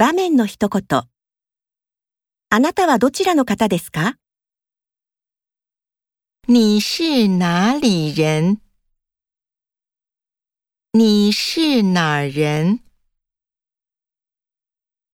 場面の一言。あなたはどちらの方ですか？你是哪里人？你是哪人？